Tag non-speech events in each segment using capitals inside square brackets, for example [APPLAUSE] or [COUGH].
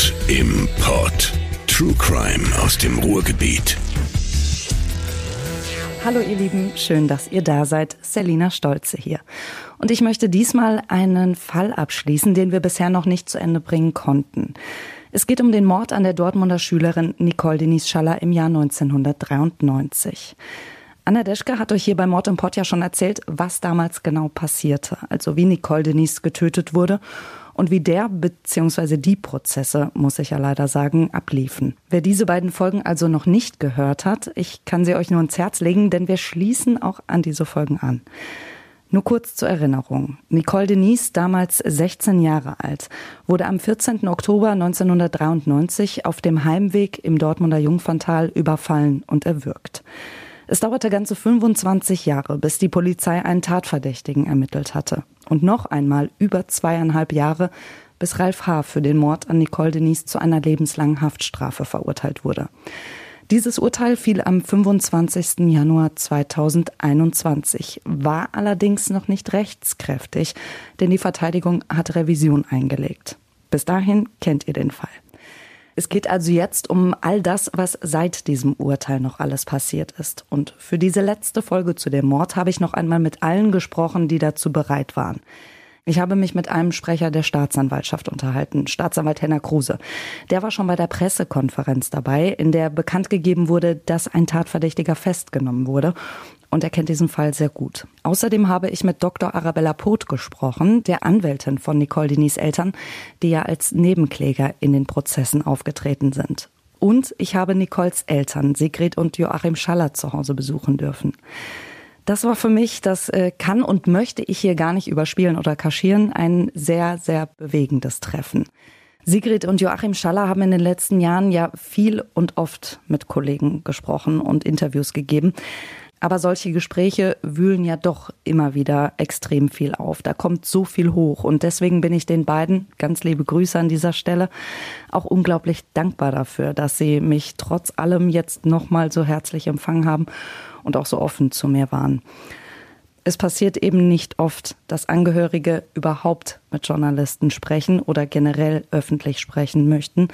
Mord im Pod. True Crime aus dem Ruhrgebiet. Hallo ihr Lieben, schön, dass ihr da seid. Selina Stolze hier. Und ich möchte diesmal einen Fall abschließen, den wir bisher noch nicht zu Ende bringen konnten. Es geht um den Mord an der Dortmunder Schülerin Nicole Denise Schaller im Jahr 1993. Anna Deschke hat euch hier bei Mord im Pott ja schon erzählt, was damals genau passierte. Also wie Nicole Denise getötet wurde und wie der bzw. die Prozesse, muss ich ja leider sagen, abliefen. Wer diese beiden Folgen also noch nicht gehört hat, ich kann sie euch nur ins Herz legen, denn wir schließen auch an diese Folgen an. Nur kurz zur Erinnerung. Nicole Denise, damals 16 Jahre alt, wurde am 14. Oktober 1993 auf dem Heimweg im Dortmunder Jungferntal überfallen und erwürgt. Es dauerte ganze 25 Jahre, bis die Polizei einen Tatverdächtigen ermittelt hatte. Und noch einmal über zweieinhalb Jahre, bis Ralf H. für den Mord an Nicole Denise zu einer lebenslangen Haftstrafe verurteilt wurde. Dieses Urteil fiel am 25. Januar 2021, war allerdings noch nicht rechtskräftig, denn die Verteidigung hat Revision eingelegt. Bis dahin kennt ihr den Fall. Es geht also jetzt um all das, was seit diesem Urteil noch alles passiert ist. Und für diese letzte Folge zu dem Mord habe ich noch einmal mit allen gesprochen, die dazu bereit waren. Ich habe mich mit einem Sprecher der Staatsanwaltschaft unterhalten, Staatsanwalt Henner Kruse. Der war schon bei der Pressekonferenz dabei, in der bekannt gegeben wurde, dass ein Tatverdächtiger festgenommen wurde und er kennt diesen Fall sehr gut. Außerdem habe ich mit Dr. Arabella Poth gesprochen, der Anwältin von Nicole Denis Eltern, die ja als Nebenkläger in den Prozessen aufgetreten sind. Und ich habe Nicoles Eltern, Sigrid und Joachim Schaller, zu Hause besuchen dürfen. Das war für mich, das äh, kann und möchte ich hier gar nicht überspielen oder kaschieren, ein sehr, sehr bewegendes Treffen. Sigrid und Joachim Schaller haben in den letzten Jahren ja viel und oft mit Kollegen gesprochen und Interviews gegeben. Aber solche Gespräche wühlen ja doch immer wieder extrem viel auf. Da kommt so viel hoch. Und deswegen bin ich den beiden, ganz liebe Grüße an dieser Stelle, auch unglaublich dankbar dafür, dass sie mich trotz allem jetzt nochmal so herzlich empfangen haben und auch so offen zu mir waren. Es passiert eben nicht oft, dass Angehörige überhaupt mit Journalisten sprechen oder generell öffentlich sprechen möchten.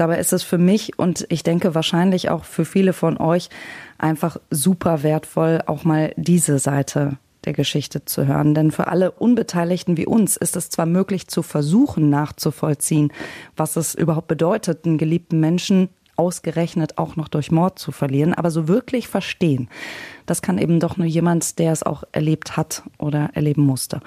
Dabei ist es für mich und ich denke wahrscheinlich auch für viele von euch einfach super wertvoll, auch mal diese Seite der Geschichte zu hören. Denn für alle Unbeteiligten wie uns ist es zwar möglich zu versuchen nachzuvollziehen, was es überhaupt bedeutet, einen geliebten Menschen ausgerechnet auch noch durch Mord zu verlieren, aber so wirklich verstehen, das kann eben doch nur jemand, der es auch erlebt hat oder erleben musste.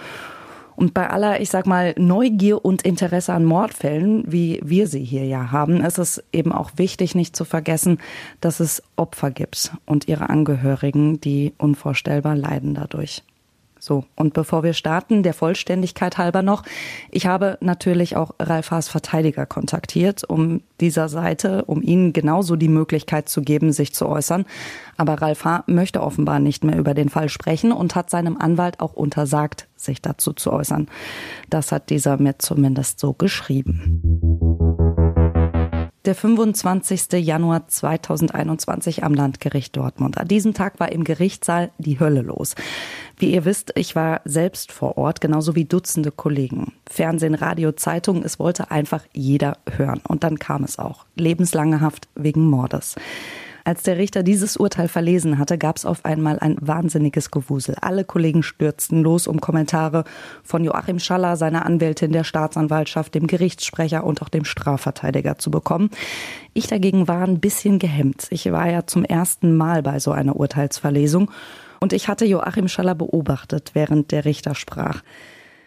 Und bei aller, ich sag mal, Neugier und Interesse an Mordfällen, wie wir sie hier ja haben, ist es eben auch wichtig, nicht zu vergessen, dass es Opfer gibt und ihre Angehörigen, die unvorstellbar leiden dadurch. So, und bevor wir starten, der Vollständigkeit halber noch, ich habe natürlich auch Ralf Haas Verteidiger kontaktiert, um dieser Seite, um ihnen genauso die Möglichkeit zu geben, sich zu äußern. Aber Ralf H. möchte offenbar nicht mehr über den Fall sprechen und hat seinem Anwalt auch untersagt, sich dazu zu äußern. Das hat dieser mir zumindest so geschrieben der 25. Januar 2021 am Landgericht Dortmund. An diesem Tag war im Gerichtssaal die Hölle los. Wie ihr wisst, ich war selbst vor Ort, genauso wie Dutzende Kollegen. Fernsehen, Radio, Zeitung, es wollte einfach jeder hören. Und dann kam es auch. Lebenslange Haft wegen Mordes. Als der Richter dieses Urteil verlesen hatte, gab es auf einmal ein wahnsinniges Gewusel. Alle Kollegen stürzten los, um Kommentare von Joachim Schaller, seiner Anwältin der Staatsanwaltschaft, dem Gerichtssprecher und auch dem Strafverteidiger zu bekommen. Ich dagegen war ein bisschen gehemmt. Ich war ja zum ersten Mal bei so einer Urteilsverlesung und ich hatte Joachim Schaller beobachtet, während der Richter sprach.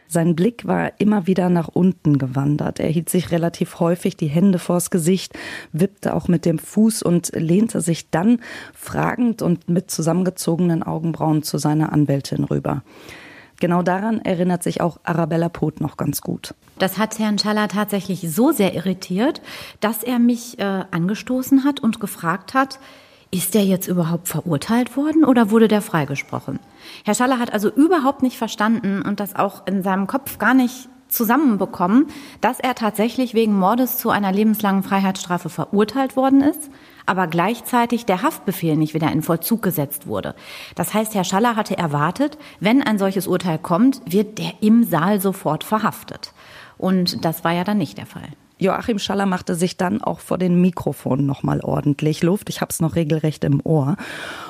Sein Blick war immer wieder nach unten gewandert. Er hielt sich relativ häufig die Hände vors Gesicht, wippte auch mit dem Fuß und lehnte sich dann fragend und mit zusammengezogenen Augenbrauen zu seiner Anwältin rüber. Genau daran erinnert sich auch Arabella Poth noch ganz gut. Das hat Herrn Schaller tatsächlich so sehr irritiert, dass er mich äh, angestoßen hat und gefragt hat, ist der jetzt überhaupt verurteilt worden oder wurde der freigesprochen? Herr Schaller hat also überhaupt nicht verstanden und das auch in seinem Kopf gar nicht zusammenbekommen, dass er tatsächlich wegen Mordes zu einer lebenslangen Freiheitsstrafe verurteilt worden ist, aber gleichzeitig der Haftbefehl nicht wieder in Vollzug gesetzt wurde. Das heißt, Herr Schaller hatte erwartet, wenn ein solches Urteil kommt, wird der im Saal sofort verhaftet. Und das war ja dann nicht der Fall. Joachim Schaller machte sich dann auch vor den Mikrofonen nochmal ordentlich Luft. Ich habe es noch regelrecht im Ohr.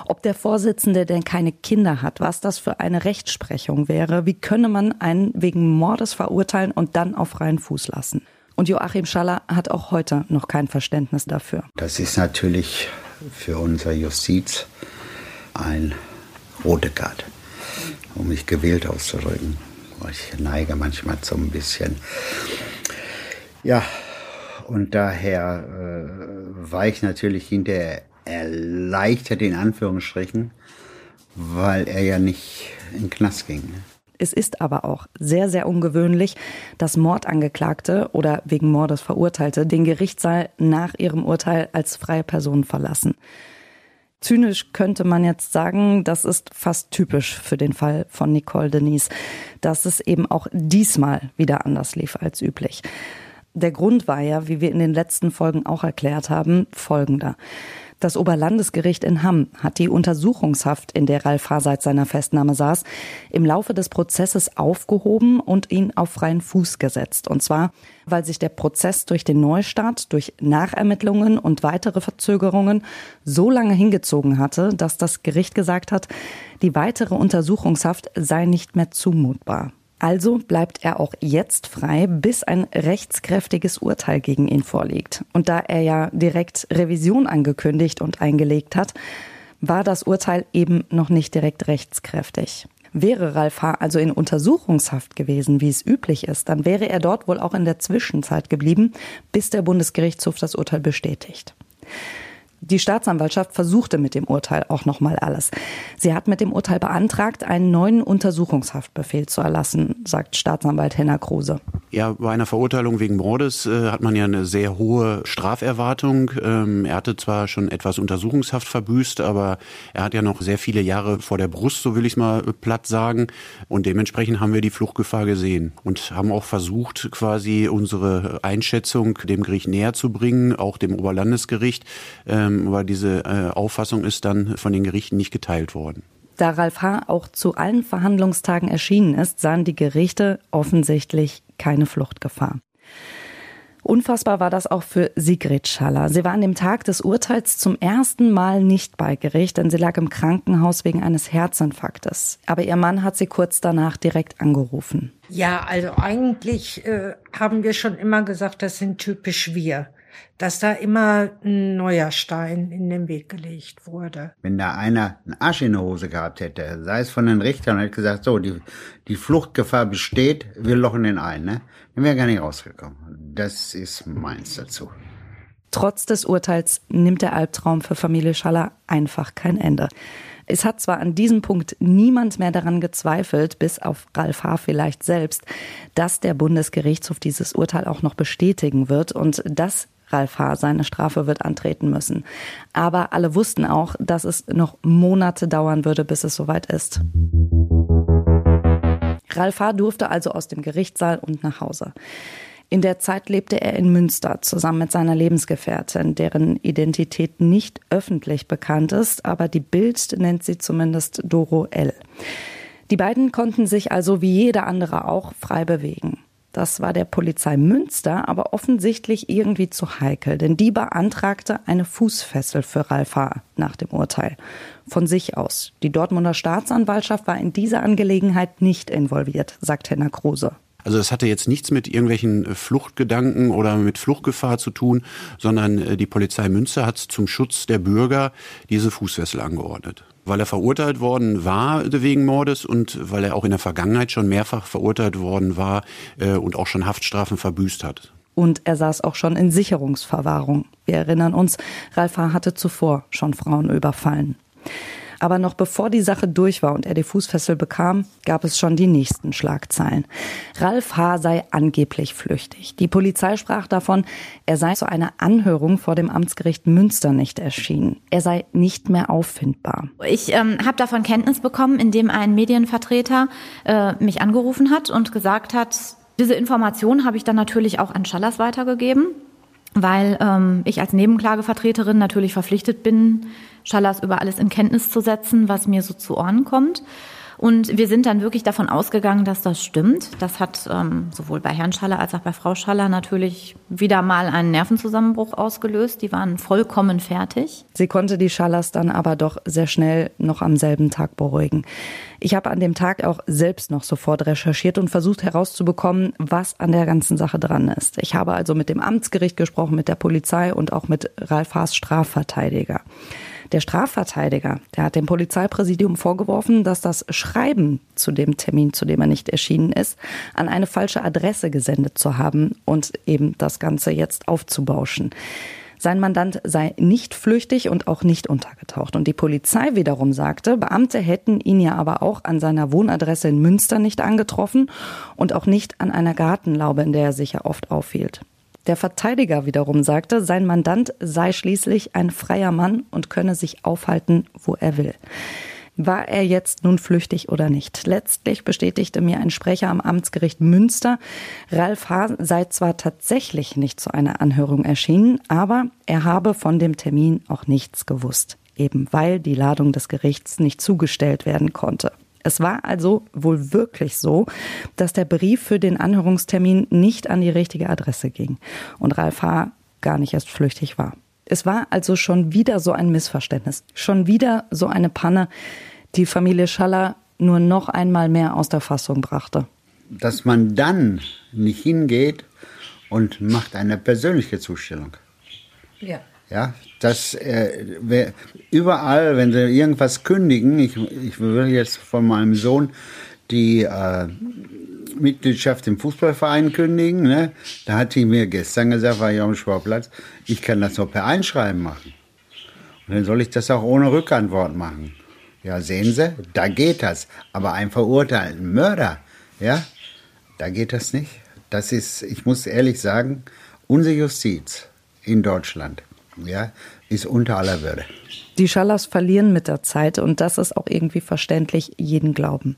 Ob der Vorsitzende denn keine Kinder hat, was das für eine Rechtsprechung wäre, wie könne man einen wegen Mordes verurteilen und dann auf freien Fuß lassen? Und Joachim Schaller hat auch heute noch kein Verständnis dafür. Das ist natürlich für unsere Justiz ein rote Karte, um mich gewählt auszudrücken. Ich neige manchmal so ein bisschen ja, und daher äh, war ich natürlich hinterher erleichtert in Anführungsstrichen, weil er ja nicht in den Knast ging. Es ist aber auch sehr, sehr ungewöhnlich, dass Mordangeklagte oder wegen Mordes Verurteilte den Gerichtssaal nach ihrem Urteil als freie Person verlassen. Zynisch könnte man jetzt sagen, das ist fast typisch für den Fall von Nicole Denise, dass es eben auch diesmal wieder anders lief als üblich. Der Grund war ja, wie wir in den letzten Folgen auch erklärt haben, folgender. Das Oberlandesgericht in Hamm hat die Untersuchungshaft, in der Ralf H. seit seiner Festnahme saß, im Laufe des Prozesses aufgehoben und ihn auf freien Fuß gesetzt. Und zwar, weil sich der Prozess durch den Neustart, durch Nachermittlungen und weitere Verzögerungen so lange hingezogen hatte, dass das Gericht gesagt hat, die weitere Untersuchungshaft sei nicht mehr zumutbar. Also bleibt er auch jetzt frei, bis ein rechtskräftiges Urteil gegen ihn vorliegt. Und da er ja direkt Revision angekündigt und eingelegt hat, war das Urteil eben noch nicht direkt rechtskräftig. Wäre Ralf H. also in Untersuchungshaft gewesen, wie es üblich ist, dann wäre er dort wohl auch in der Zwischenzeit geblieben, bis der Bundesgerichtshof das Urteil bestätigt. Die Staatsanwaltschaft versuchte mit dem Urteil auch noch mal alles. Sie hat mit dem Urteil beantragt, einen neuen Untersuchungshaftbefehl zu erlassen, sagt Staatsanwalt Henner Kruse. Ja, bei einer Verurteilung wegen Mordes äh, hat man ja eine sehr hohe Straferwartung. Ähm, er hatte zwar schon etwas Untersuchungshaft verbüßt, aber er hat ja noch sehr viele Jahre vor der Brust, so will ich es mal platt sagen. Und dementsprechend haben wir die Fluchtgefahr gesehen und haben auch versucht, quasi unsere Einschätzung dem Gericht näher zu bringen, auch dem Oberlandesgericht. Ähm, ähm, aber diese äh, Auffassung ist dann von den Gerichten nicht geteilt worden. Da Ralf H. auch zu allen Verhandlungstagen erschienen ist, sahen die Gerichte offensichtlich keine Fluchtgefahr. Unfassbar war das auch für Sigrid Schaller. Sie war an dem Tag des Urteils zum ersten Mal nicht bei Gericht, denn sie lag im Krankenhaus wegen eines Herzinfarktes. Aber ihr Mann hat sie kurz danach direkt angerufen. Ja, also eigentlich äh, haben wir schon immer gesagt, das sind typisch wir dass da immer ein neuer Stein in den Weg gelegt wurde. Wenn da einer einen Arsch in der Hose gehabt hätte, sei es von den Richtern, und hätte gesagt, so, die, die Fluchtgefahr besteht, wir lochen den ein, ne? Dann wäre gar nicht rausgekommen. Das ist meins dazu. Trotz des Urteils nimmt der Albtraum für Familie Schaller einfach kein Ende. Es hat zwar an diesem Punkt niemand mehr daran gezweifelt, bis auf Ralf H. vielleicht selbst, dass der Bundesgerichtshof dieses Urteil auch noch bestätigen wird und dass Ralf H. seine Strafe wird antreten müssen. Aber alle wussten auch, dass es noch Monate dauern würde, bis es soweit ist. Ralf H. durfte also aus dem Gerichtssaal und nach Hause. In der Zeit lebte er in Münster zusammen mit seiner Lebensgefährtin, deren Identität nicht öffentlich bekannt ist, aber die Bild nennt sie zumindest Doro L. Die beiden konnten sich also wie jeder andere auch frei bewegen. Das war der Polizei Münster aber offensichtlich irgendwie zu heikel, denn die beantragte eine Fußfessel für Ralf H. nach dem Urteil. Von sich aus. Die Dortmunder Staatsanwaltschaft war in dieser Angelegenheit nicht involviert, sagt Henner Kruse. Also es hatte jetzt nichts mit irgendwelchen Fluchtgedanken oder mit Fluchtgefahr zu tun, sondern äh, die Polizei Münster hat zum Schutz der Bürger diese Fußfessel angeordnet weil er verurteilt worden war wegen Mordes und weil er auch in der Vergangenheit schon mehrfach verurteilt worden war äh, und auch schon Haftstrafen verbüßt hat. Und er saß auch schon in Sicherungsverwahrung. Wir erinnern uns, Ralf H. hatte zuvor schon Frauen überfallen. Aber noch bevor die Sache durch war und er die Fußfessel bekam, gab es schon die nächsten Schlagzeilen. Ralf H. sei angeblich flüchtig. Die Polizei sprach davon, er sei zu einer Anhörung vor dem Amtsgericht Münster nicht erschienen. Er sei nicht mehr auffindbar. Ich ähm, habe davon Kenntnis bekommen, indem ein Medienvertreter äh, mich angerufen hat und gesagt hat, diese Information habe ich dann natürlich auch an Schallers weitergegeben weil ähm, ich als Nebenklagevertreterin natürlich verpflichtet bin, Schallers über alles in Kenntnis zu setzen, was mir so zu Ohren kommt. Und wir sind dann wirklich davon ausgegangen, dass das stimmt. Das hat ähm, sowohl bei Herrn Schaller als auch bei Frau Schaller natürlich wieder mal einen Nervenzusammenbruch ausgelöst. Die waren vollkommen fertig. Sie konnte die Schallers dann aber doch sehr schnell noch am selben Tag beruhigen. Ich habe an dem Tag auch selbst noch sofort recherchiert und versucht herauszubekommen, was an der ganzen Sache dran ist. Ich habe also mit dem Amtsgericht gesprochen, mit der Polizei und auch mit Ralf Haas Strafverteidiger. Der Strafverteidiger, der hat dem Polizeipräsidium vorgeworfen, dass das Schreiben zu dem Termin, zu dem er nicht erschienen ist, an eine falsche Adresse gesendet zu haben und eben das Ganze jetzt aufzubauschen. Sein Mandant sei nicht flüchtig und auch nicht untergetaucht. Und die Polizei wiederum sagte, Beamte hätten ihn ja aber auch an seiner Wohnadresse in Münster nicht angetroffen und auch nicht an einer Gartenlaube, in der er sich ja oft aufhielt. Der Verteidiger wiederum sagte, sein Mandant sei schließlich ein freier Mann und könne sich aufhalten, wo er will. War er jetzt nun flüchtig oder nicht? Letztlich bestätigte mir ein Sprecher am Amtsgericht Münster, Ralf H. sei zwar tatsächlich nicht zu einer Anhörung erschienen, aber er habe von dem Termin auch nichts gewusst, eben weil die Ladung des Gerichts nicht zugestellt werden konnte. Es war also wohl wirklich so, dass der Brief für den Anhörungstermin nicht an die richtige Adresse ging und Ralf H. gar nicht erst flüchtig war. Es war also schon wieder so ein Missverständnis, schon wieder so eine Panne, die Familie Schaller nur noch einmal mehr aus der Fassung brachte. Dass man dann nicht hingeht und macht eine persönliche Zustellung. Ja. Ja, das äh, überall, wenn sie irgendwas kündigen, ich, ich will jetzt von meinem Sohn die äh, Mitgliedschaft im Fußballverein kündigen, ne? da hat die mir gestern gesagt, war ich auf dem Sportplatz, ich kann das nur per Einschreiben machen. Und dann soll ich das auch ohne Rückantwort machen. Ja, sehen Sie, da geht das. Aber ein verurteilten Mörder, ja, da geht das nicht. Das ist, ich muss ehrlich sagen, unsere Justiz in Deutschland ja, ist unter aller Würde. Die Schallers verlieren mit der Zeit und das ist auch irgendwie verständlich jeden Glauben.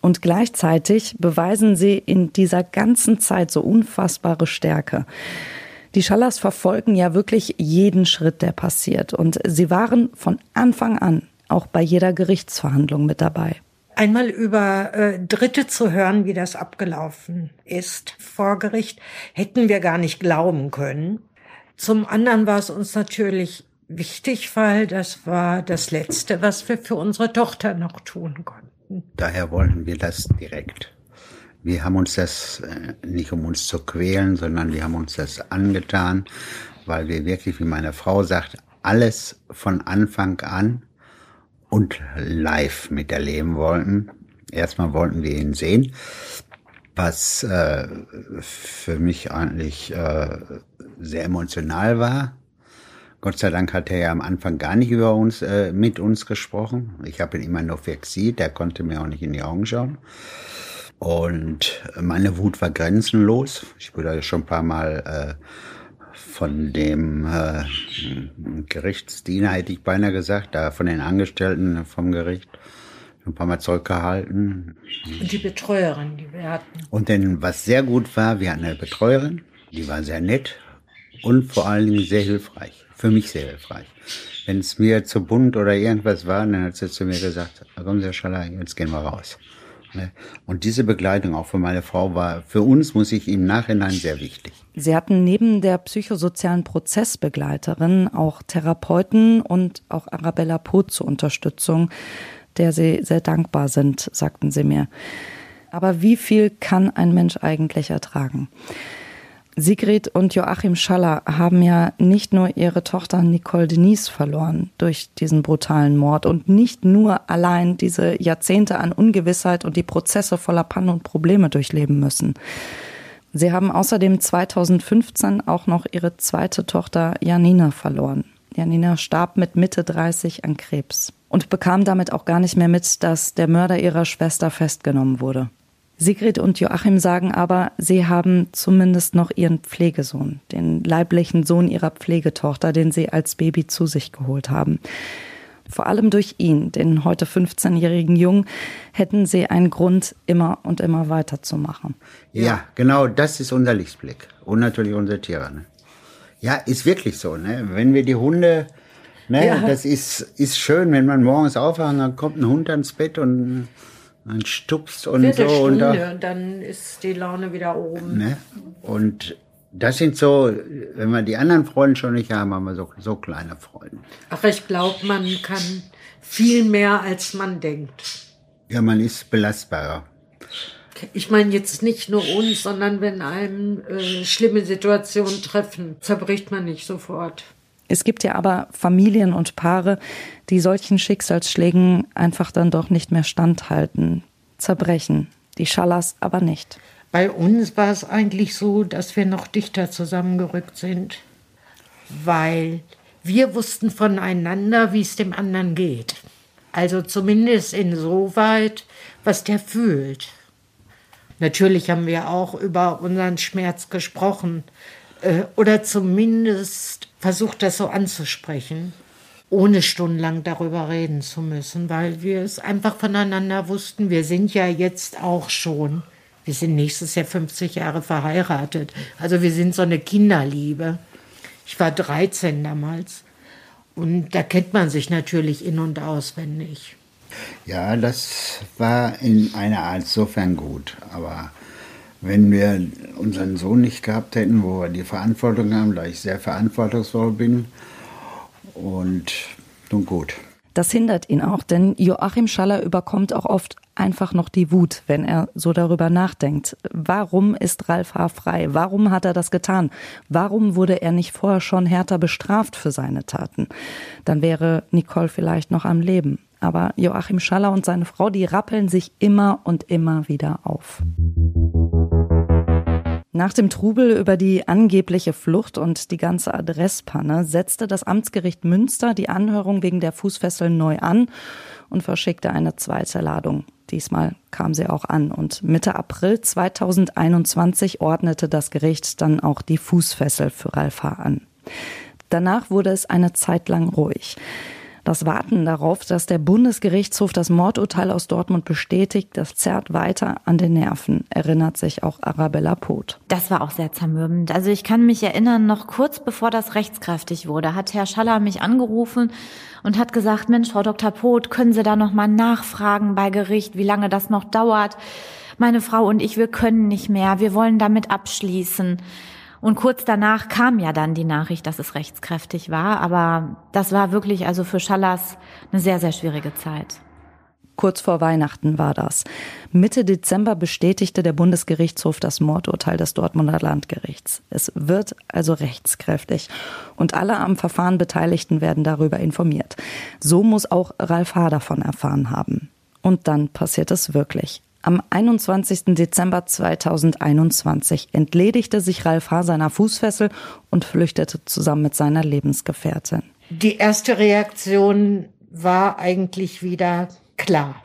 Und gleichzeitig beweisen sie in dieser ganzen Zeit so unfassbare Stärke. Die Schallers verfolgen ja wirklich jeden Schritt, der passiert. Und sie waren von Anfang an auch bei jeder Gerichtsverhandlung mit dabei. Einmal über äh, Dritte zu hören, wie das abgelaufen ist vor Gericht, hätten wir gar nicht glauben können. Zum anderen war es uns natürlich wichtig, weil das war das Letzte, was wir für unsere Tochter noch tun konnten. Daher wollten wir das direkt. Wir haben uns das äh, nicht um uns zu quälen, sondern wir haben uns das angetan, weil wir wirklich, wie meine Frau sagt, alles von Anfang an und live miterleben wollten. Erstmal wollten wir ihn sehen, was äh, für mich eigentlich äh, sehr emotional war. Gott sei Dank hat er ja am Anfang gar nicht über uns, äh, mit uns gesprochen. Ich habe ihn immer nur fixiert, der konnte mir auch nicht in die Augen schauen. Und meine Wut war grenzenlos. Ich wurde schon ein paar Mal äh, von dem äh, Gerichtsdiener, hätte ich beinahe gesagt, da von den Angestellten vom Gericht ein paar Mal zurückgehalten. Und die Betreuerin, die wir hatten. Und denn was sehr gut war, wir hatten eine Betreuerin, die war sehr nett und vor allen Dingen sehr hilfreich. Für mich sehr hilfreich. Wenn es mir zu bunt oder irgendwas war, dann hat sie zu mir gesagt, komm, Herr Schaller, jetzt gehen wir raus. Ne? Und diese Begleitung auch für meine Frau war für uns, muss ich im Nachhinein, sehr wichtig. Sie hatten neben der psychosozialen Prozessbegleiterin auch Therapeuten und auch Arabella Poth zur Unterstützung, der Sie sehr dankbar sind, sagten Sie mir. Aber wie viel kann ein Mensch eigentlich ertragen? Sigrid und Joachim Schaller haben ja nicht nur ihre Tochter Nicole Denise verloren durch diesen brutalen Mord und nicht nur allein diese Jahrzehnte an Ungewissheit und die Prozesse voller Pannen und Probleme durchleben müssen. Sie haben außerdem 2015 auch noch ihre zweite Tochter Janina verloren. Janina starb mit Mitte 30 an Krebs und bekam damit auch gar nicht mehr mit, dass der Mörder ihrer Schwester festgenommen wurde. Sigrid und Joachim sagen aber, sie haben zumindest noch ihren Pflegesohn, den leiblichen Sohn ihrer Pflegetochter, den sie als Baby zu sich geholt haben. Vor allem durch ihn, den heute 15-jährigen Jungen, hätten sie einen Grund, immer und immer weiterzumachen. Ja, ja genau, das ist unser Lichtblick. Und natürlich unsere Tiere. Ne? Ja, ist wirklich so. Ne? Wenn wir die Hunde Ne, ja. Das ist, ist schön, wenn man morgens aufwacht, dann kommt ein Hund ans Bett und man stupst und so. Und, da, und dann ist die Laune wieder oben. Ne? Und das sind so, wenn wir die anderen Freunde schon nicht haben, haben wir so, so kleine Freunde. Ach, ich glaube, man kann viel mehr, als man denkt. Ja, man ist belastbarer. Ich meine jetzt nicht nur uns, sondern wenn einem äh, schlimme Situationen treffen, zerbricht man nicht sofort. Es gibt ja aber Familien und Paare, die solchen Schicksalsschlägen einfach dann doch nicht mehr standhalten, zerbrechen. Die Schallers aber nicht. Bei uns war es eigentlich so, dass wir noch dichter zusammengerückt sind, weil wir wussten voneinander, wie es dem anderen geht. Also zumindest insoweit, was der fühlt. Natürlich haben wir auch über unseren Schmerz gesprochen äh, oder zumindest versucht, das so anzusprechen, ohne stundenlang darüber reden zu müssen, weil wir es einfach voneinander wussten. Wir sind ja jetzt auch schon, wir sind nächstes Jahr 50 Jahre verheiratet. Also wir sind so eine Kinderliebe. Ich war 13 damals. Und da kennt man sich natürlich in- und auswendig. Ja, das war in einer Art sofern gut. Aber wenn wir unseren Sohn nicht gehabt hätten, wo wir die Verantwortung haben, da ich sehr verantwortungsvoll bin, und nun gut. Das hindert ihn auch, denn Joachim Schaller überkommt auch oft einfach noch die Wut, wenn er so darüber nachdenkt. Warum ist Ralf H. frei? Warum hat er das getan? Warum wurde er nicht vorher schon härter bestraft für seine Taten? Dann wäre Nicole vielleicht noch am Leben. Aber Joachim Schaller und seine Frau, die rappeln sich immer und immer wieder auf. Nach dem Trubel über die angebliche Flucht und die ganze Adresspanne setzte das Amtsgericht Münster die Anhörung wegen der Fußfessel neu an und verschickte eine zweite Ladung. Diesmal kam sie auch an und Mitte April 2021 ordnete das Gericht dann auch die Fußfessel für Ralf H. an. Danach wurde es eine Zeit lang ruhig. Das Warten darauf, dass der Bundesgerichtshof das Mordurteil aus Dortmund bestätigt, das zerrt weiter an den Nerven, erinnert sich auch Arabella Poth. Das war auch sehr zermürbend. Also ich kann mich erinnern, noch kurz bevor das rechtskräftig wurde, hat Herr Schaller mich angerufen und hat gesagt, Mensch, Frau Dr. Poth, können Sie da noch mal nachfragen bei Gericht, wie lange das noch dauert? Meine Frau und ich, wir können nicht mehr, wir wollen damit abschließen. Und kurz danach kam ja dann die Nachricht, dass es rechtskräftig war. Aber das war wirklich also für Schallers eine sehr, sehr schwierige Zeit. Kurz vor Weihnachten war das. Mitte Dezember bestätigte der Bundesgerichtshof das Mordurteil des Dortmunder Landgerichts. Es wird also rechtskräftig und alle am Verfahren Beteiligten werden darüber informiert. So muss auch Ralf H. davon erfahren haben. Und dann passiert es wirklich. Am 21. Dezember 2021 entledigte sich Ralf H. seiner Fußfessel und flüchtete zusammen mit seiner Lebensgefährtin. Die erste Reaktion war eigentlich wieder klar.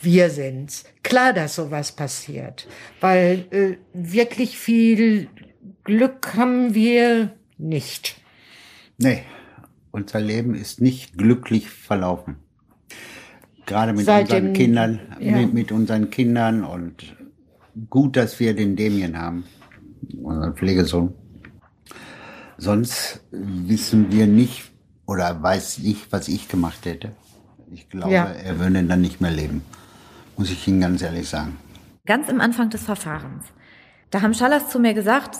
Wir sind's. Klar, dass sowas passiert. Weil äh, wirklich viel Glück haben wir nicht. Nee, unser Leben ist nicht glücklich verlaufen. Gerade mit Seit unseren dem- Kindern, ja. mit, mit unseren Kindern und gut, dass wir den Damien haben, unseren Pflegesohn. Sonst wissen wir nicht oder weiß ich, was ich gemacht hätte. Ich glaube, Ja. er würde dann nicht mehr leben. Muss ich Ihnen ganz ehrlich sagen. Ganz im Anfang des Verfahrens. Da haben Schallers zu mir gesagt,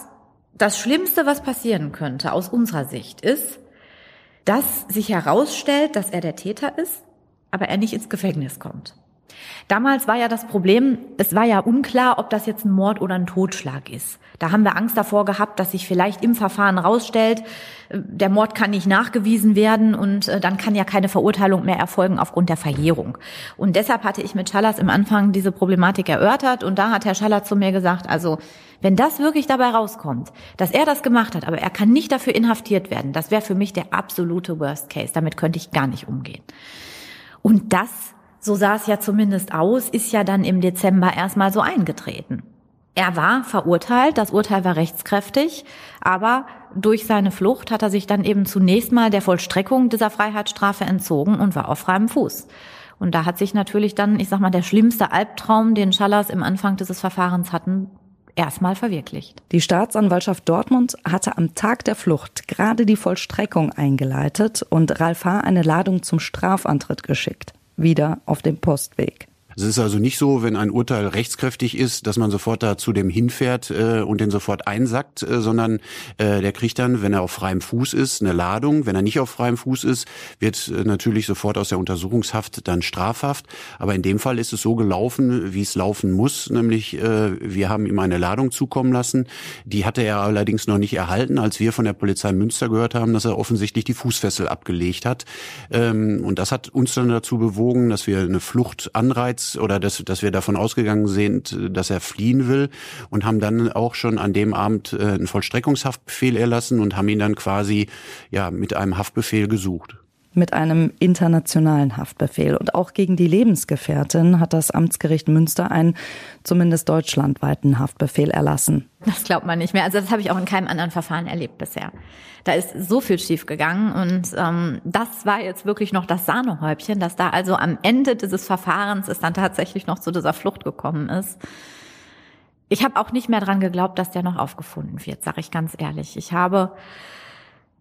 das Schlimmste, was passieren könnte aus unserer Sicht ist, dass sich herausstellt, dass er der Täter ist, aber er nicht ins Gefängnis kommt. Damals war ja das Problem, es war ja unklar, ob das jetzt ein Mord oder ein Totschlag ist. Da haben wir Angst davor gehabt, dass sich vielleicht im Verfahren rausstellt, äh, der Mord kann nicht nachgewiesen werden und äh, dann kann ja keine Verurteilung mehr erfolgen aufgrund der Verjährung. Und deshalb hatte ich mit Schallers im Anfang diese Problematik erörtert und da hat Herr Schaller zu mir gesagt, also wenn das wirklich dabei rauskommt, dass er das gemacht hat, aber er kann nicht dafür inhaftiert werden, das wäre für mich der absolute Worst Case. Damit könnte ich gar nicht umgehen. Und das, so sah es ja zumindest aus, ist ja dann im Dezember erstmal so eingetreten. Er war verurteilt, das Urteil war rechtskräftig, aber durch seine Flucht hat er sich dann eben zunächst mal der Vollstreckung dieser Freiheitsstrafe entzogen und war auf freiem Fuß. Und da hat sich natürlich dann, ich sag mal, der schlimmste Albtraum, den Schallers im Anfang dieses Verfahrens hatten, erstmal verwirklicht. Die Staatsanwaltschaft Dortmund hatte am Tag der Flucht gerade die Vollstreckung eingeleitet und Ralf H. eine Ladung zum Strafantritt geschickt. Wieder auf dem Postweg. Es ist also nicht so, wenn ein Urteil rechtskräftig ist, dass man sofort da zu dem hinfährt äh, und den sofort einsackt, äh, sondern äh, der kriegt dann, wenn er auf freiem Fuß ist, eine Ladung. Wenn er nicht auf freiem Fuß ist, wird äh, natürlich sofort aus der Untersuchungshaft dann strafhaft. Aber in dem Fall ist es so gelaufen, wie es laufen muss, nämlich äh, wir haben ihm eine Ladung zukommen lassen. Die hatte er allerdings noch nicht erhalten, als wir von der Polizei Münster gehört haben, dass er offensichtlich die Fußfessel abgelegt hat. Ähm, und das hat uns dann dazu bewogen, dass wir eine Flucht oder dass, dass wir davon ausgegangen sind, dass er fliehen will und haben dann auch schon an dem Abend äh, einen Vollstreckungshaftbefehl erlassen und haben ihn dann quasi ja mit einem Haftbefehl gesucht mit einem internationalen Haftbefehl. Und auch gegen die Lebensgefährtin hat das Amtsgericht Münster einen zumindest deutschlandweiten Haftbefehl erlassen. Das glaubt man nicht mehr. Also das habe ich auch in keinem anderen Verfahren erlebt bisher. Da ist so viel schiefgegangen und ähm, das war jetzt wirklich noch das Sahnehäubchen, dass da also am Ende dieses Verfahrens es dann tatsächlich noch zu dieser Flucht gekommen ist. Ich habe auch nicht mehr dran geglaubt, dass der noch aufgefunden wird, sage ich ganz ehrlich. Ich habe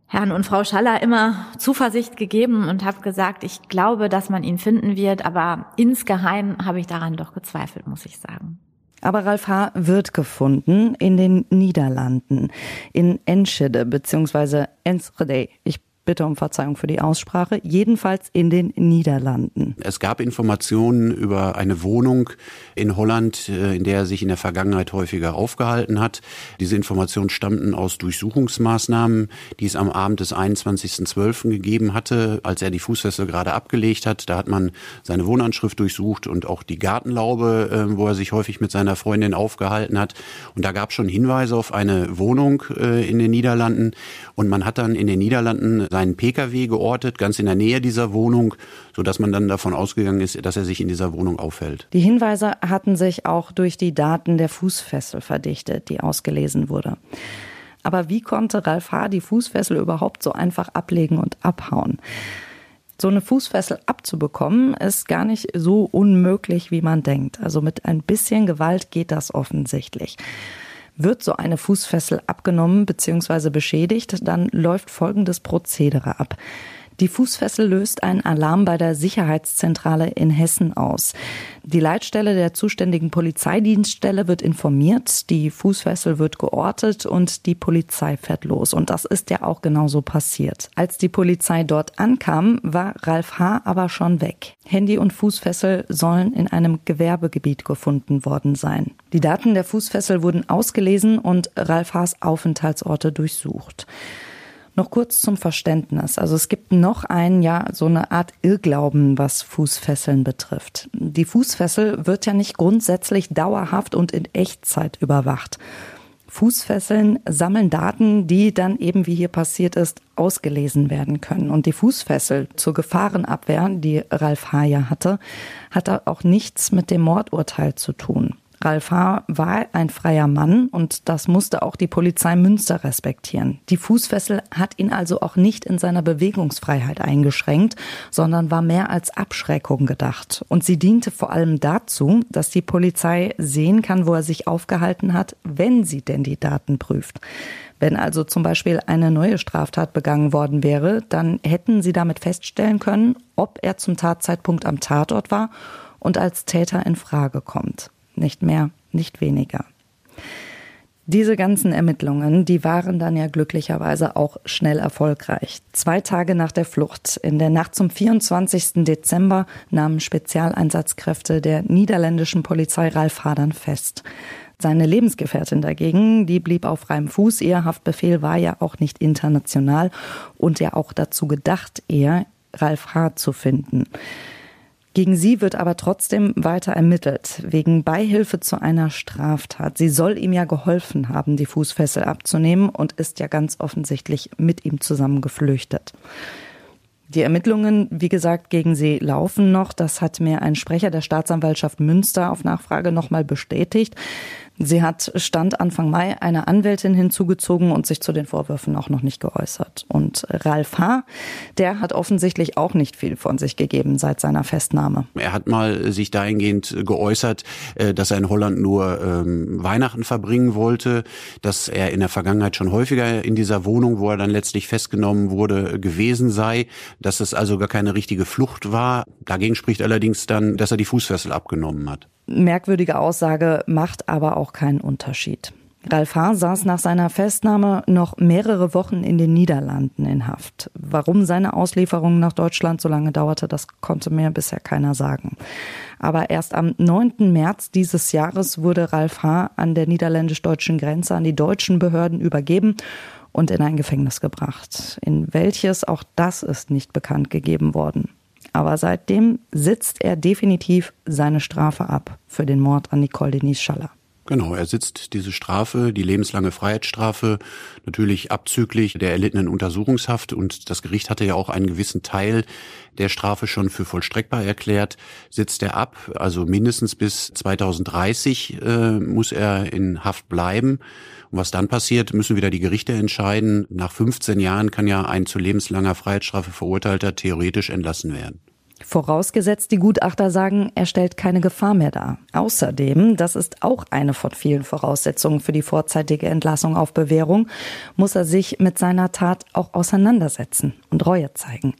Herrn und Frau Schaller immer Zuversicht gegeben und habe gesagt, ich glaube, dass man ihn finden wird, aber insgeheim habe ich daran doch gezweifelt, muss ich sagen. Aber Ralf H. wird gefunden in den Niederlanden, in Enschede bzw. Enschede. Ich bitte um Verzeihung für die Aussprache, jedenfalls in den Niederlanden. Es gab Informationen über eine Wohnung in Holland, äh, in der er sich in der Vergangenheit häufiger aufgehalten hat. Diese Informationen stammten aus Durchsuchungsmaßnahmen, die es am Abend des 21.12. gegeben hatte, als er die Fußfessel gerade abgelegt hat. Da hat man seine Wohnanschrift durchsucht und auch die Gartenlaube, äh, wo er sich häufig mit seiner Freundin aufgehalten hat. Und da gab es schon Hinweise auf eine Wohnung äh, in den Niederlanden. Und man hat dann in den Niederlanden seinen Pkw geortet, ganz in der Nähe dieser Wohnung, so dass man dann davon ausgegangen ist, dass er sich in dieser Wohnung aufhält. Die Hinweise hatten sich auch durch die Daten der Fußfessel verdichtet, die ausgelesen wurde. Aber wie konnte Ralf H. die Fußfessel überhaupt so einfach ablegen und abhauen? So eine Fußfessel abzubekommen, ist gar nicht so unmöglich, wie man denkt. Also mit ein bisschen Gewalt geht das offensichtlich. Wird so eine Fußfessel abgenommen bzw. beschädigt, dann läuft folgendes Prozedere ab. Die Fußfessel löst einen Alarm bei der Sicherheitszentrale in Hessen aus. Die Leitstelle der zuständigen Polizeidienststelle wird informiert, die Fußfessel wird geortet und die Polizei fährt los. Und das ist ja auch genauso passiert. Als die Polizei dort ankam, war Ralf H. aber schon weg. Handy und Fußfessel sollen in einem Gewerbegebiet gefunden worden sein. Die Daten der Fußfessel wurden ausgelesen und Ralf H.s Aufenthaltsorte durchsucht. Noch kurz zum Verständnis. Also es gibt noch ein, ja, so eine Art Irrglauben, was Fußfesseln betrifft. Die Fußfessel wird ja nicht grundsätzlich dauerhaft und in Echtzeit überwacht. Fußfesseln sammeln Daten, die dann eben, wie hier passiert ist, ausgelesen werden können. Und die Fußfessel zur Gefahrenabwehr, die Ralf Hayer hatte, hat auch nichts mit dem Mordurteil zu tun. Ralf H. war ein freier Mann und das musste auch die Polizei Münster respektieren. Die Fußfessel hat ihn also auch nicht in seiner Bewegungsfreiheit eingeschränkt, sondern war mehr als Abschreckung gedacht. Und sie diente vor allem dazu, dass die Polizei sehen kann, wo er sich aufgehalten hat, wenn sie denn die Daten prüft. Wenn also zum Beispiel eine neue Straftat begangen worden wäre, dann hätten sie damit feststellen können, ob er zum Tatzeitpunkt am Tatort war und als Täter in Frage kommt nicht mehr, nicht weniger. Diese ganzen Ermittlungen, die waren dann ja glücklicherweise auch schnell erfolgreich. Zwei Tage nach der Flucht, in der Nacht zum 24. Dezember, nahmen Spezialeinsatzkräfte der niederländischen Polizei Ralf Hadern fest. Seine Lebensgefährtin dagegen, die blieb auf freiem Fuß. Ihr Haftbefehl war ja auch nicht international und ja auch dazu gedacht, eher Ralf H. zu finden. Gegen sie wird aber trotzdem weiter ermittelt, wegen Beihilfe zu einer Straftat. Sie soll ihm ja geholfen haben, die Fußfessel abzunehmen und ist ja ganz offensichtlich mit ihm zusammen geflüchtet. Die Ermittlungen, wie gesagt, gegen sie laufen noch. Das hat mir ein Sprecher der Staatsanwaltschaft Münster auf Nachfrage nochmal bestätigt. Sie hat Stand Anfang Mai eine Anwältin hinzugezogen und sich zu den Vorwürfen auch noch nicht geäußert. Und Ralf H., der hat offensichtlich auch nicht viel von sich gegeben seit seiner Festnahme. Er hat mal sich dahingehend geäußert, äh, dass er in Holland nur ähm, Weihnachten verbringen wollte, dass er in der Vergangenheit schon häufiger in dieser Wohnung, wo er dann letztlich festgenommen wurde, gewesen sei, dass es also gar keine richtige Flucht war. Dagegen spricht allerdings dann, dass er die Fußfessel abgenommen hat. Merkwürdige Aussage macht aber auch keinen Unterschied. Ralf H. saß nach seiner Festnahme noch mehrere Wochen in den Niederlanden in Haft. Warum seine Auslieferung nach Deutschland so lange dauerte, das konnte mir bisher keiner sagen. Aber erst am 9. März dieses Jahres wurde Ralf H. an der niederländisch-deutschen Grenze an die deutschen Behörden übergeben und in ein Gefängnis gebracht. In welches auch das ist nicht bekannt gegeben worden. Aber seitdem sitzt er definitiv seine Strafe ab für den Mord an Nicole Denise Schaller. Genau, er sitzt diese Strafe, die lebenslange Freiheitsstrafe, natürlich abzüglich der erlittenen Untersuchungshaft und das Gericht hatte ja auch einen gewissen Teil der Strafe schon für vollstreckbar erklärt, sitzt er ab, also mindestens bis 2030 äh, muss er in Haft bleiben. Und was dann passiert, müssen wieder die Gerichte entscheiden. Nach 15 Jahren kann ja ein zu lebenslanger Freiheitsstrafe verurteilter theoretisch entlassen werden. Vorausgesetzt, die Gutachter sagen, er stellt keine Gefahr mehr dar. Außerdem, das ist auch eine von vielen Voraussetzungen für die vorzeitige Entlassung auf Bewährung, muss er sich mit seiner Tat auch auseinandersetzen und Reue zeigen.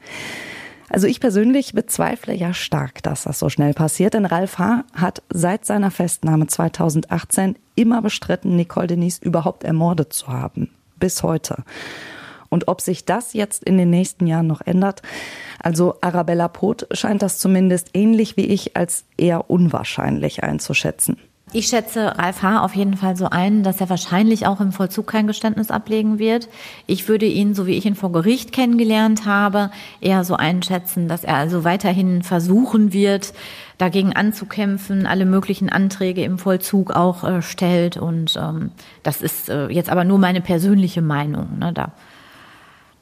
Also ich persönlich bezweifle ja stark, dass das so schnell passiert, denn Ralf H. hat seit seiner Festnahme 2018 immer bestritten, Nicole Denise überhaupt ermordet zu haben. Bis heute. Und ob sich das jetzt in den nächsten Jahren noch ändert, also Arabella Poth scheint das zumindest ähnlich wie ich als eher unwahrscheinlich einzuschätzen. Ich schätze Ralf H. auf jeden Fall so ein, dass er wahrscheinlich auch im Vollzug kein Geständnis ablegen wird. Ich würde ihn, so wie ich ihn vor Gericht kennengelernt habe, eher so einschätzen, dass er also weiterhin versuchen wird, dagegen anzukämpfen, alle möglichen Anträge im Vollzug auch äh, stellt. Und ähm, das ist äh, jetzt aber nur meine persönliche Meinung. Ne? Da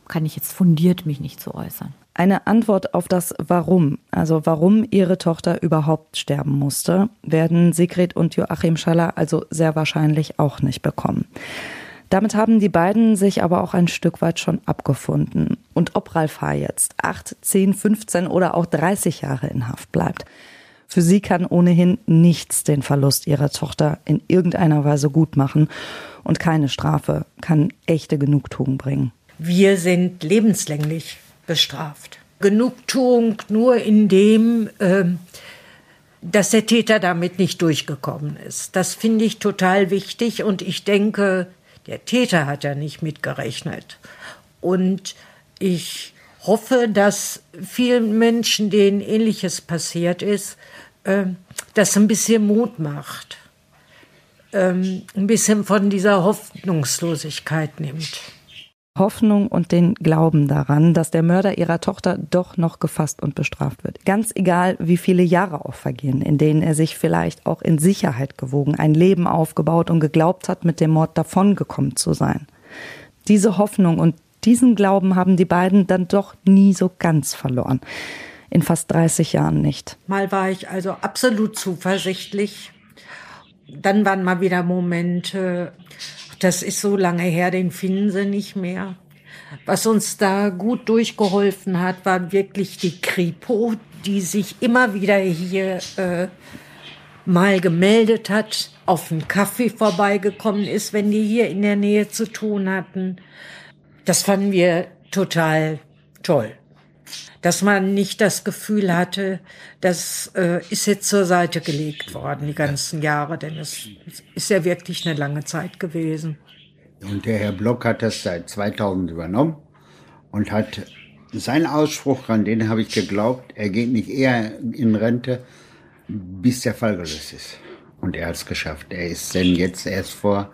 kann ich jetzt fundiert mich nicht zu äußern. Eine Antwort auf das Warum, also warum ihre Tochter überhaupt sterben musste, werden Sigrid und Joachim Schaller also sehr wahrscheinlich auch nicht bekommen. Damit haben die beiden sich aber auch ein Stück weit schon abgefunden. Und ob Ralf H. jetzt 8, 10, 15 oder auch 30 Jahre in Haft bleibt, für sie kann ohnehin nichts den Verlust ihrer Tochter in irgendeiner Weise gut machen und keine Strafe kann echte Genugtuung bringen. Wir sind lebenslänglich bestraft. Genugtuung nur in dem, äh, dass der Täter damit nicht durchgekommen ist. Das finde ich total wichtig und ich denke, der Täter hat ja nicht mitgerechnet. Und ich hoffe, dass vielen Menschen, denen ähnliches passiert ist, äh, das ein bisschen Mut macht, ähm, ein bisschen von dieser Hoffnungslosigkeit nimmt. Hoffnung und den Glauben daran, dass der Mörder ihrer Tochter doch noch gefasst und bestraft wird. Ganz egal, wie viele Jahre auch vergehen, in denen er sich vielleicht auch in Sicherheit gewogen, ein Leben aufgebaut und geglaubt hat, mit dem Mord davongekommen zu sein. Diese Hoffnung und diesen Glauben haben die beiden dann doch nie so ganz verloren. In fast 30 Jahren nicht. Mal war ich also absolut zuversichtlich. Dann waren mal wieder Momente, das ist so lange her, den finden sie nicht mehr. Was uns da gut durchgeholfen hat, war wirklich die Kripo, die sich immer wieder hier äh, mal gemeldet hat, auf einen Kaffee vorbeigekommen ist, wenn die hier in der Nähe zu tun hatten. Das fanden wir total toll dass man nicht das Gefühl hatte, das äh, ist jetzt zur Seite gelegt worden, die ganzen Jahre, denn es ist ja wirklich eine lange Zeit gewesen. Und der Herr Block hat das seit 2000 übernommen und hat seinen Ausspruch an den habe ich geglaubt, er geht nicht eher in Rente, bis der Fall gelöst ist. Und er hat es geschafft. Er ist denn jetzt erst vor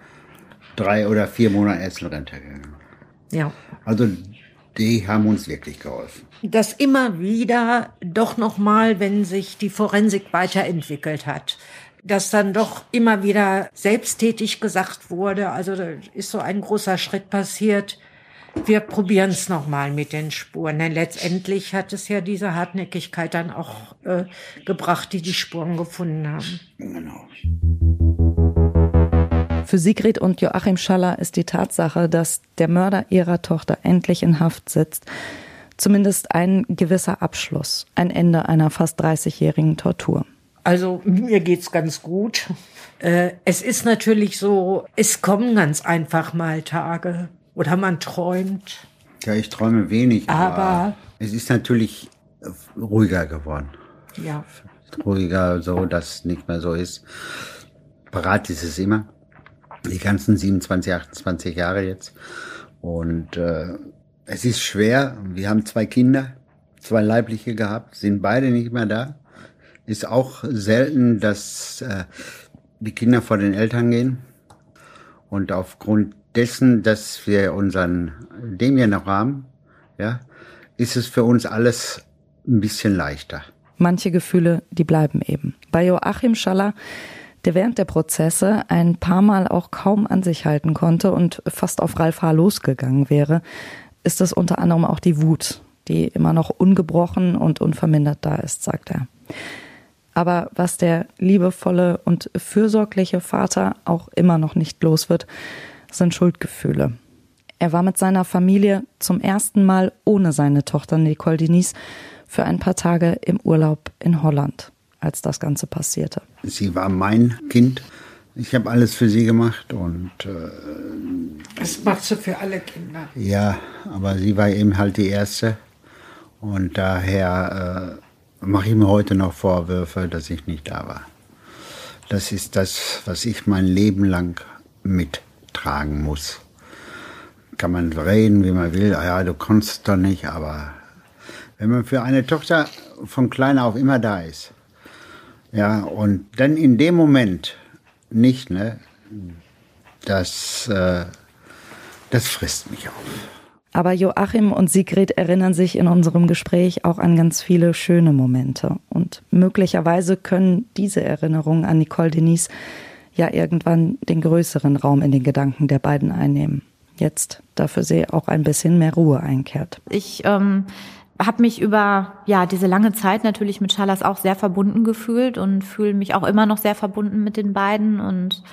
drei oder vier Monaten erst in Rente gegangen. Ja. Also die haben uns wirklich geholfen. Das immer wieder doch nochmal, wenn sich die Forensik weiterentwickelt hat, dass dann doch immer wieder selbsttätig gesagt wurde. Also da ist so ein großer Schritt passiert. Wir probieren es nochmal mit den Spuren. Denn letztendlich hat es ja diese Hartnäckigkeit dann auch äh, gebracht, die die Spuren gefunden haben. Genau. Für Sigrid und Joachim Schaller ist die Tatsache, dass der Mörder ihrer Tochter endlich in Haft sitzt, zumindest ein gewisser Abschluss, ein Ende einer fast 30-jährigen Tortur. Also mir geht's ganz gut. Äh, es ist natürlich so, es kommen ganz einfach mal Tage oder man träumt. Ja, ich träume wenig, aber, Aber- es ist natürlich ruhiger geworden. Ja. Ruhiger, so dass nicht mehr so ist. Parat ist es immer. Die ganzen 27, 28 Jahre jetzt. Und äh, es ist schwer. Wir haben zwei Kinder, zwei leibliche gehabt, sind beide nicht mehr da. Ist auch selten, dass äh, die Kinder vor den Eltern gehen. Und aufgrund dessen, dass wir unseren dem hier noch haben, ja, ist es für uns alles ein bisschen leichter. Manche Gefühle, die bleiben eben. Bei Joachim Schaller, der während der Prozesse ein paar Mal auch kaum an sich halten konnte und fast auf Ralf H. losgegangen wäre, ist es unter anderem auch die Wut, die immer noch ungebrochen und unvermindert da ist, sagt er. Aber was der liebevolle und fürsorgliche Vater auch immer noch nicht los wird, sind Schuldgefühle. Er war mit seiner Familie zum ersten Mal ohne seine Tochter Nicole Denise für ein paar Tage im Urlaub in Holland, als das Ganze passierte. Sie war mein Kind. Ich habe alles für sie gemacht und äh, Das machst du für alle Kinder. ja, aber sie war eben halt die erste und daher äh, mache ich mir heute noch Vorwürfe, dass ich nicht da war. Das ist das, was ich mein Leben lang mittragen muss. Kann man reden, wie man will. Ah Ja, du konntest doch nicht, aber wenn man für eine Tochter von klein auf immer da ist, ja, und dann in dem Moment nicht, ne, das, äh, das frisst mich auf. Aber Joachim und Sigrid erinnern sich in unserem Gespräch auch an ganz viele schöne Momente. Und möglicherweise können diese Erinnerungen an Nicole Denise ja irgendwann den größeren Raum in den Gedanken der beiden einnehmen. Jetzt, da für sie auch ein bisschen mehr Ruhe einkehrt. Ich ähm, habe mich über ja diese lange Zeit natürlich mit Schallas auch sehr verbunden gefühlt und fühle mich auch immer noch sehr verbunden mit den beiden und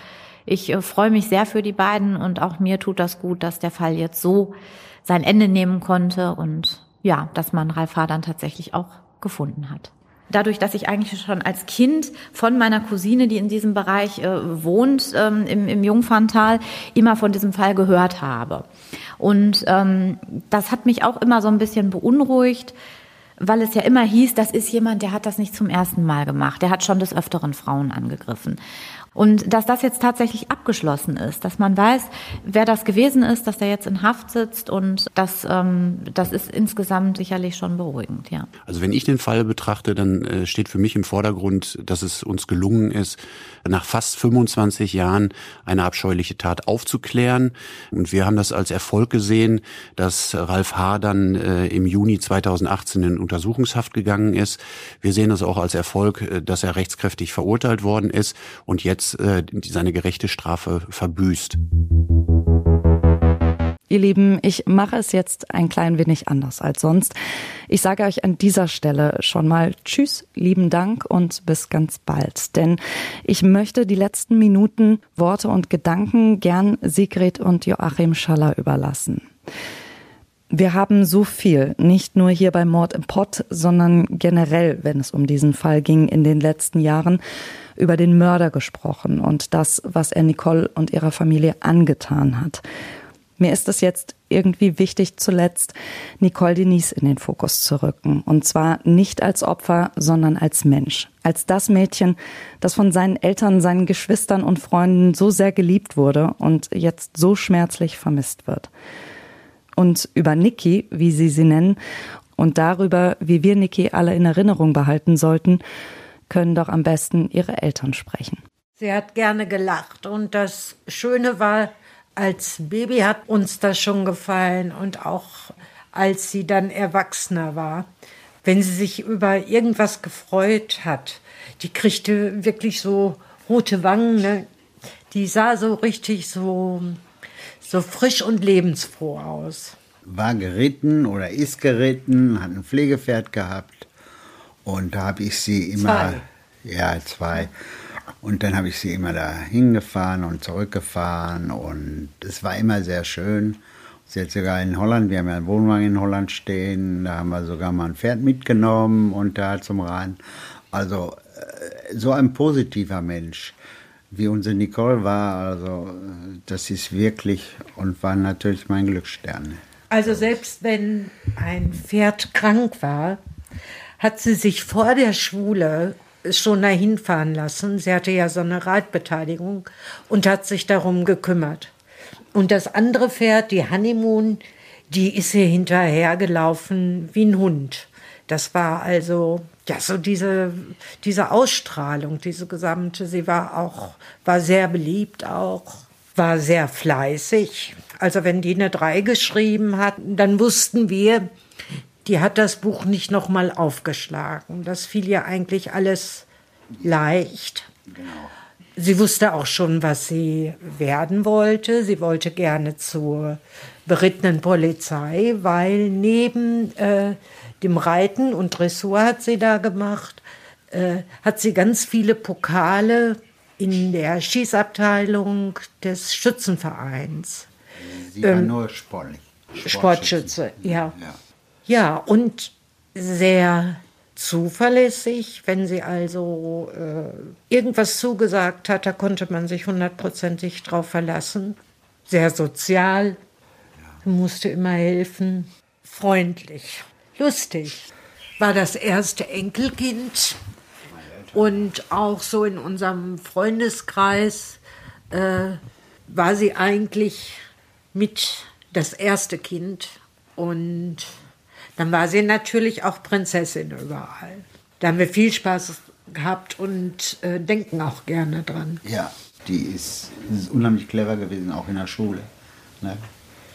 ich äh, freue mich sehr für die beiden und auch mir tut das gut, dass der Fall jetzt so sein Ende nehmen konnte und ja, dass man Ralf dann tatsächlich auch gefunden hat. Dadurch, dass ich eigentlich schon als Kind von meiner Cousine, die in diesem Bereich äh, wohnt, ähm, im, im Jungferntal, immer von diesem Fall gehört habe. Und ähm, das hat mich auch immer so ein bisschen beunruhigt, weil es ja immer hieß, das ist jemand, der hat das nicht zum ersten Mal gemacht. Der hat schon des Öfteren Frauen angegriffen. Und dass das jetzt tatsächlich abgeschlossen ist, dass man weiß, wer das gewesen ist, dass der jetzt in Haft sitzt und das, ähm, das ist insgesamt sicherlich schon beruhigend, ja. Also wenn ich den Fall betrachte, dann äh, steht für mich im Vordergrund, dass es uns gelungen ist, nach fast 25 Jahren eine abscheuliche Tat aufzuklären. Und wir haben das als Erfolg gesehen, dass Ralf H. dann äh, im Juni 2018 in Untersuchungshaft gegangen ist. Wir sehen das auch als Erfolg, äh, dass er rechtskräftig verurteilt worden ist und jetzt äh, seine gerechte Strafe verbüßt. Ihr Lieben, ich mache es jetzt ein klein wenig anders als sonst. Ich sage euch an dieser Stelle schon mal Tschüss, lieben Dank und bis ganz bald. Denn ich möchte die letzten Minuten, Worte und Gedanken gern Sigrid und Joachim Schaller überlassen. Wir haben so viel, nicht nur hier bei Mord im Pott, sondern generell, wenn es um diesen Fall ging in den letzten Jahren, über den Mörder gesprochen und das, was er Nicole und ihrer Familie angetan hat. Mir ist es jetzt irgendwie wichtig, zuletzt Nicole Denise in den Fokus zu rücken. Und zwar nicht als Opfer, sondern als Mensch. Als das Mädchen, das von seinen Eltern, seinen Geschwistern und Freunden so sehr geliebt wurde und jetzt so schmerzlich vermisst wird. Und über Niki, wie sie sie nennen, und darüber, wie wir Niki alle in Erinnerung behalten sollten, können doch am besten ihre Eltern sprechen. Sie hat gerne gelacht und das Schöne war, als Baby hat uns das schon gefallen und auch als sie dann erwachsener war. Wenn sie sich über irgendwas gefreut hat, die kriegte wirklich so rote Wangen, ne? die sah so richtig so, so frisch und lebensfroh aus. War geritten oder ist geritten, hat ein Pflegepferd gehabt und da habe ich sie immer, Zwei. ja zwei, Und dann habe ich sie immer da hingefahren und zurückgefahren und es war immer sehr schön. Sie hat sogar in Holland, wir haben ja einen Wohnwagen in Holland stehen, da haben wir sogar mal ein Pferd mitgenommen und da zum Rhein. Also äh, so ein positiver Mensch, wie unsere Nicole war, also das ist wirklich und war natürlich mein Glücksstern. Also selbst wenn ein Pferd krank war, hat sie sich vor der Schule schon dahin fahren lassen. Sie hatte ja so eine Reitbeteiligung und hat sich darum gekümmert. Und das andere Pferd, die Honeymoon, die ist ihr hinterhergelaufen wie ein Hund. Das war also, ja, so diese, diese Ausstrahlung, diese gesamte, sie war auch, war sehr beliebt auch, war sehr fleißig. Also wenn die eine drei geschrieben hat, dann wussten wir, die hat das Buch nicht nochmal aufgeschlagen. Das fiel ihr eigentlich alles leicht. Genau. Sie wusste auch schon, was sie werden wollte. Sie wollte gerne zur berittenen Polizei, weil neben äh, dem Reiten und Dressur hat sie da gemacht, äh, hat sie ganz viele Pokale in der Schießabteilung des Schützenvereins. Sie war ähm, nur sportlich. Sportschütze, ja. ja. Ja, und sehr zuverlässig. Wenn sie also äh, irgendwas zugesagt hat, da konnte man sich hundertprozentig drauf verlassen. Sehr sozial, musste immer helfen, freundlich, lustig. War das erste Enkelkind und auch so in unserem Freundeskreis äh, war sie eigentlich mit das erste Kind und dann war sie natürlich auch Prinzessin überall. Da haben wir viel Spaß gehabt und äh, denken auch gerne dran. Ja, die ist, ist, unheimlich clever gewesen, auch in der Schule. Ne?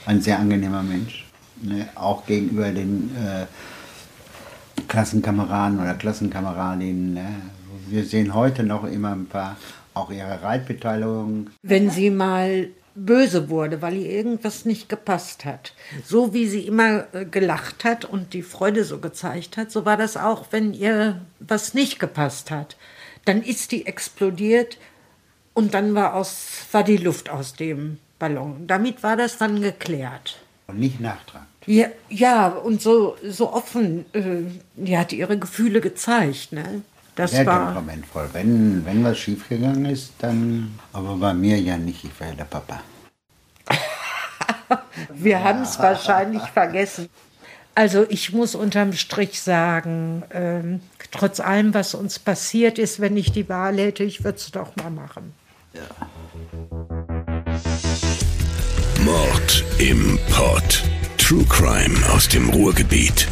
Ein sehr angenehmer Mensch. Ne? Auch gegenüber den äh, Klassenkameraden oder Klassenkameradinnen. Ne? Wir sehen heute noch immer ein paar, auch ihre Reitbeteiligung. Wenn sie mal böse wurde, weil ihr irgendwas nicht gepasst hat. So wie sie immer äh, gelacht hat und die Freude so gezeigt hat, so war das auch, wenn ihr was nicht gepasst hat. Dann ist die explodiert und dann war, aus, war die Luft aus dem Ballon. Damit war das dann geklärt. Und nicht nachtragend. Ja, ja und so, so offen, äh, die hat ihre Gefühle gezeigt. Ne? Das Sehr war temperamentvoll. Wenn, wenn was schiefgegangen ist, dann. Aber bei mir ja nicht, ich war ja der Papa. [LAUGHS] Wir haben es wahrscheinlich vergessen. Also ich muss unterm Strich sagen, ähm, trotz allem, was uns passiert ist, wenn ich die Wahl hätte, ich würde es doch mal machen. Ja. Mord im Pott. True Crime aus dem Ruhrgebiet.